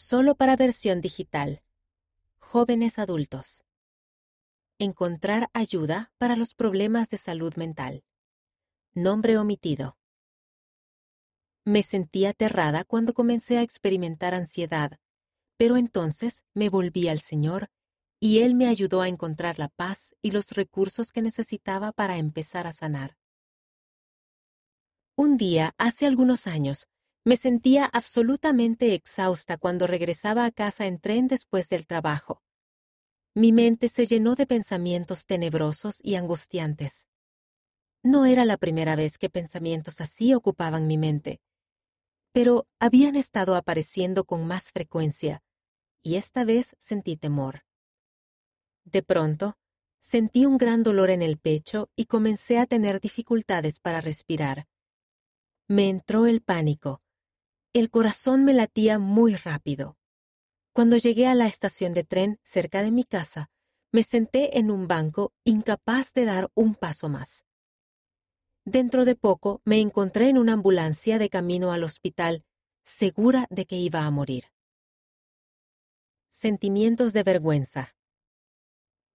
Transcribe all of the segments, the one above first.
solo para versión digital. Jóvenes adultos. Encontrar ayuda para los problemas de salud mental. Nombre omitido. Me sentí aterrada cuando comencé a experimentar ansiedad, pero entonces me volví al Señor y Él me ayudó a encontrar la paz y los recursos que necesitaba para empezar a sanar. Un día, hace algunos años, me sentía absolutamente exhausta cuando regresaba a casa en tren después del trabajo. Mi mente se llenó de pensamientos tenebrosos y angustiantes. No era la primera vez que pensamientos así ocupaban mi mente, pero habían estado apareciendo con más frecuencia, y esta vez sentí temor. De pronto, sentí un gran dolor en el pecho y comencé a tener dificultades para respirar. Me entró el pánico. El corazón me latía muy rápido. Cuando llegué a la estación de tren cerca de mi casa, me senté en un banco incapaz de dar un paso más. Dentro de poco me encontré en una ambulancia de camino al hospital, segura de que iba a morir. Sentimientos de vergüenza.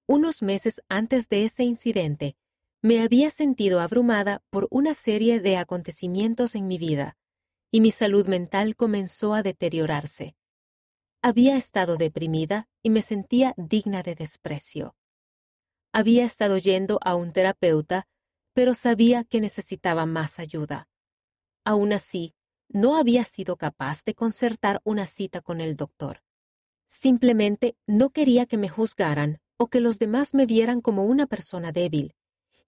Unos meses antes de ese incidente, me había sentido abrumada por una serie de acontecimientos en mi vida, y mi salud mental comenzó a deteriorarse. Había estado deprimida y me sentía digna de desprecio. Había estado yendo a un terapeuta, pero sabía que necesitaba más ayuda. Aún así, no había sido capaz de concertar una cita con el doctor. Simplemente no quería que me juzgaran o que los demás me vieran como una persona débil,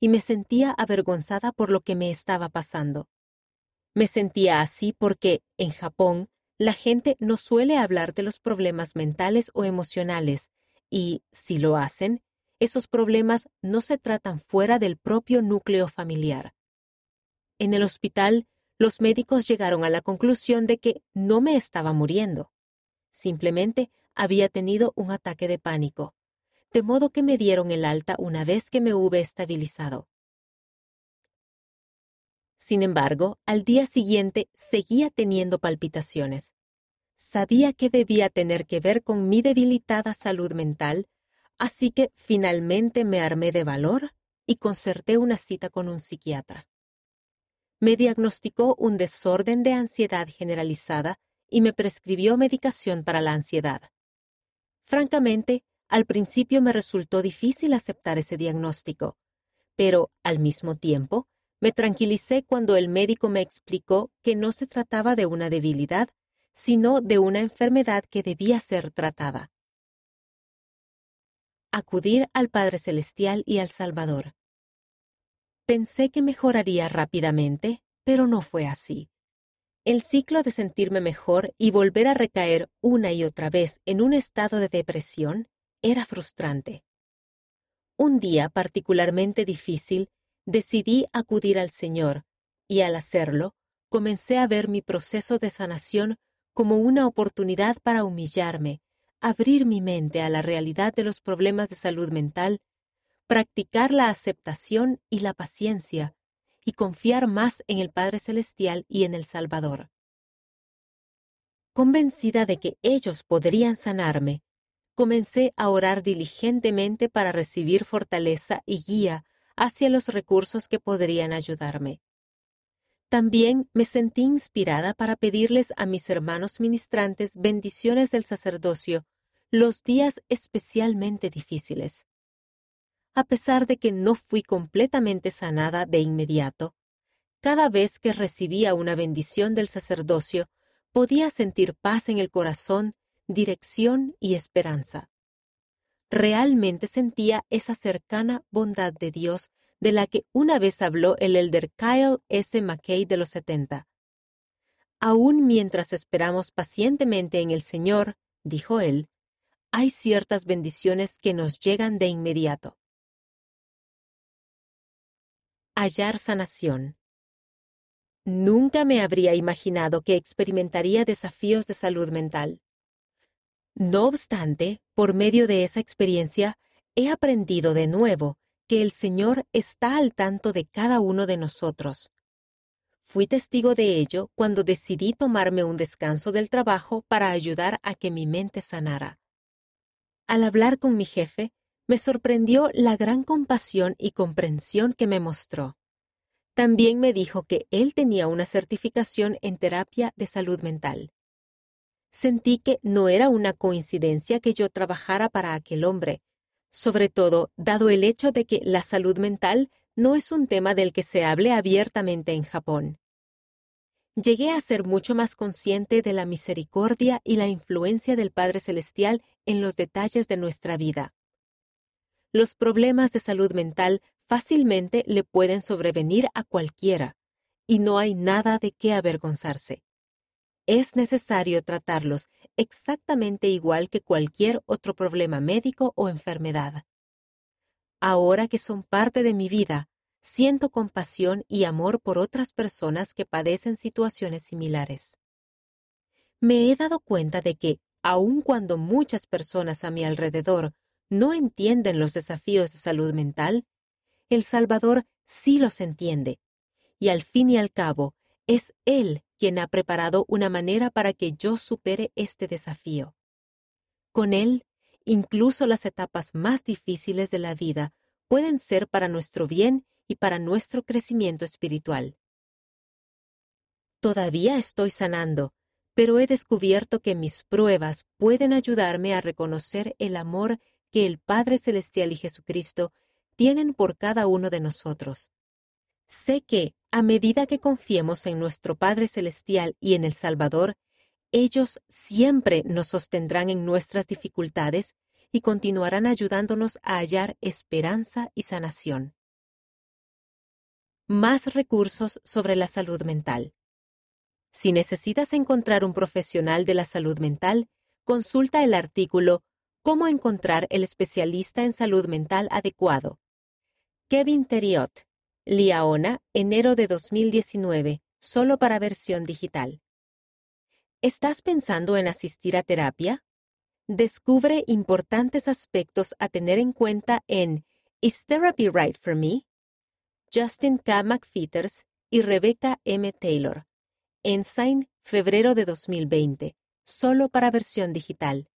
y me sentía avergonzada por lo que me estaba pasando. Me sentía así porque, en Japón, la gente no suele hablar de los problemas mentales o emocionales, y, si lo hacen, esos problemas no se tratan fuera del propio núcleo familiar. En el hospital, los médicos llegaron a la conclusión de que no me estaba muriendo. Simplemente había tenido un ataque de pánico, de modo que me dieron el alta una vez que me hube estabilizado. Sin embargo, al día siguiente seguía teniendo palpitaciones. Sabía que debía tener que ver con mi debilitada salud mental, así que finalmente me armé de valor y concerté una cita con un psiquiatra. Me diagnosticó un desorden de ansiedad generalizada y me prescribió medicación para la ansiedad. Francamente, al principio me resultó difícil aceptar ese diagnóstico, pero, al mismo tiempo, me tranquilicé cuando el médico me explicó que no se trataba de una debilidad, sino de una enfermedad que debía ser tratada. Acudir al Padre Celestial y al Salvador. Pensé que mejoraría rápidamente, pero no fue así. El ciclo de sentirme mejor y volver a recaer una y otra vez en un estado de depresión era frustrante. Un día particularmente difícil decidí acudir al Señor, y al hacerlo, comencé a ver mi proceso de sanación como una oportunidad para humillarme, abrir mi mente a la realidad de los problemas de salud mental, practicar la aceptación y la paciencia, y confiar más en el Padre Celestial y en el Salvador. Convencida de que ellos podrían sanarme, comencé a orar diligentemente para recibir fortaleza y guía hacia los recursos que podrían ayudarme. También me sentí inspirada para pedirles a mis hermanos ministrantes bendiciones del sacerdocio los días especialmente difíciles. A pesar de que no fui completamente sanada de inmediato, cada vez que recibía una bendición del sacerdocio, podía sentir paz en el corazón, dirección y esperanza realmente sentía esa cercana bondad de Dios de la que una vez habló el elder Kyle S. McKay de los 70. Aún mientras esperamos pacientemente en el Señor, dijo él, hay ciertas bendiciones que nos llegan de inmediato. Hallar sanación. Nunca me habría imaginado que experimentaría desafíos de salud mental. No obstante, por medio de esa experiencia, he aprendido de nuevo que el Señor está al tanto de cada uno de nosotros. Fui testigo de ello cuando decidí tomarme un descanso del trabajo para ayudar a que mi mente sanara. Al hablar con mi jefe, me sorprendió la gran compasión y comprensión que me mostró. También me dijo que él tenía una certificación en terapia de salud mental. Sentí que no era una coincidencia que yo trabajara para aquel hombre, sobre todo dado el hecho de que la salud mental no es un tema del que se hable abiertamente en Japón. Llegué a ser mucho más consciente de la misericordia y la influencia del Padre Celestial en los detalles de nuestra vida. Los problemas de salud mental fácilmente le pueden sobrevenir a cualquiera, y no hay nada de qué avergonzarse. Es necesario tratarlos exactamente igual que cualquier otro problema médico o enfermedad. Ahora que son parte de mi vida, siento compasión y amor por otras personas que padecen situaciones similares. Me he dado cuenta de que, aun cuando muchas personas a mi alrededor no entienden los desafíos de salud mental, el Salvador sí los entiende, y al fin y al cabo, es Él quien ha preparado una manera para que yo supere este desafío. Con Él, incluso las etapas más difíciles de la vida pueden ser para nuestro bien y para nuestro crecimiento espiritual. Todavía estoy sanando, pero he descubierto que mis pruebas pueden ayudarme a reconocer el amor que el Padre Celestial y Jesucristo tienen por cada uno de nosotros. Sé que, a medida que confiemos en nuestro Padre Celestial y en el Salvador, ellos siempre nos sostendrán en nuestras dificultades y continuarán ayudándonos a hallar esperanza y sanación. Más recursos sobre la salud mental. Si necesitas encontrar un profesional de la salud mental, consulta el artículo Cómo encontrar el especialista en salud mental adecuado. Kevin Terriot, Liaona, enero de 2019, solo para versión digital. ¿Estás pensando en asistir a terapia? Descubre importantes aspectos a tener en cuenta en Is Therapy Right for Me? Justin K. McFeeters y Rebecca M. Taylor. Ensign, febrero de 2020, solo para versión digital.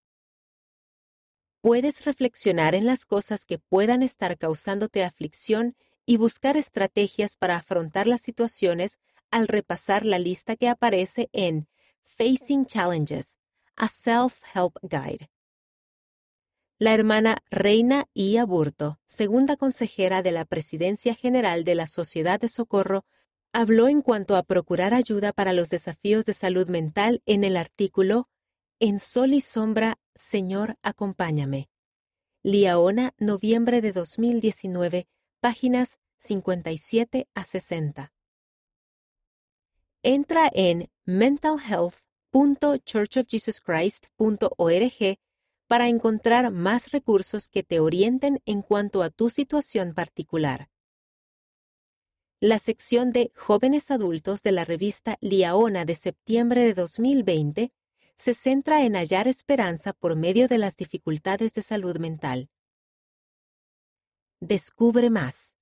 Puedes reflexionar en las cosas que puedan estar causándote aflicción y buscar estrategias para afrontar las situaciones al repasar la lista que aparece en Facing Challenges, a Self-Help Guide. La hermana Reina I. Aburto, segunda consejera de la Presidencia General de la Sociedad de Socorro, habló en cuanto a procurar ayuda para los desafíos de salud mental en el artículo En Sol y Sombra, Señor, acompáñame. Liaona, noviembre de 2019, páginas 57 a 60. Entra en mentalhealth.churchofjesuschrist.org para encontrar más recursos que te orienten en cuanto a tu situación particular. La sección de Jóvenes Adultos de la revista Liaona de septiembre de 2020 se centra en hallar esperanza por medio de las dificultades de salud mental. Descubre más.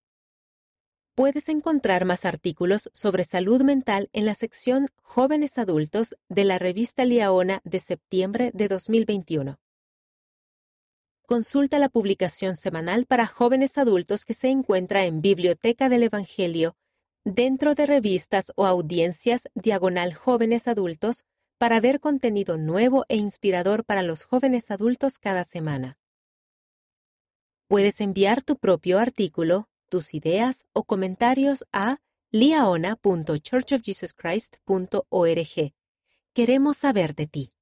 Puedes encontrar más artículos sobre salud mental en la sección Jóvenes Adultos de la revista Liaona de septiembre de 2021 consulta la publicación semanal para jóvenes adultos que se encuentra en Biblioteca del Evangelio, dentro de revistas o audiencias diagonal jóvenes adultos, para ver contenido nuevo e inspirador para los jóvenes adultos cada semana. Puedes enviar tu propio artículo, tus ideas o comentarios a liaona.churchofjesuschrist.org. Queremos saber de ti.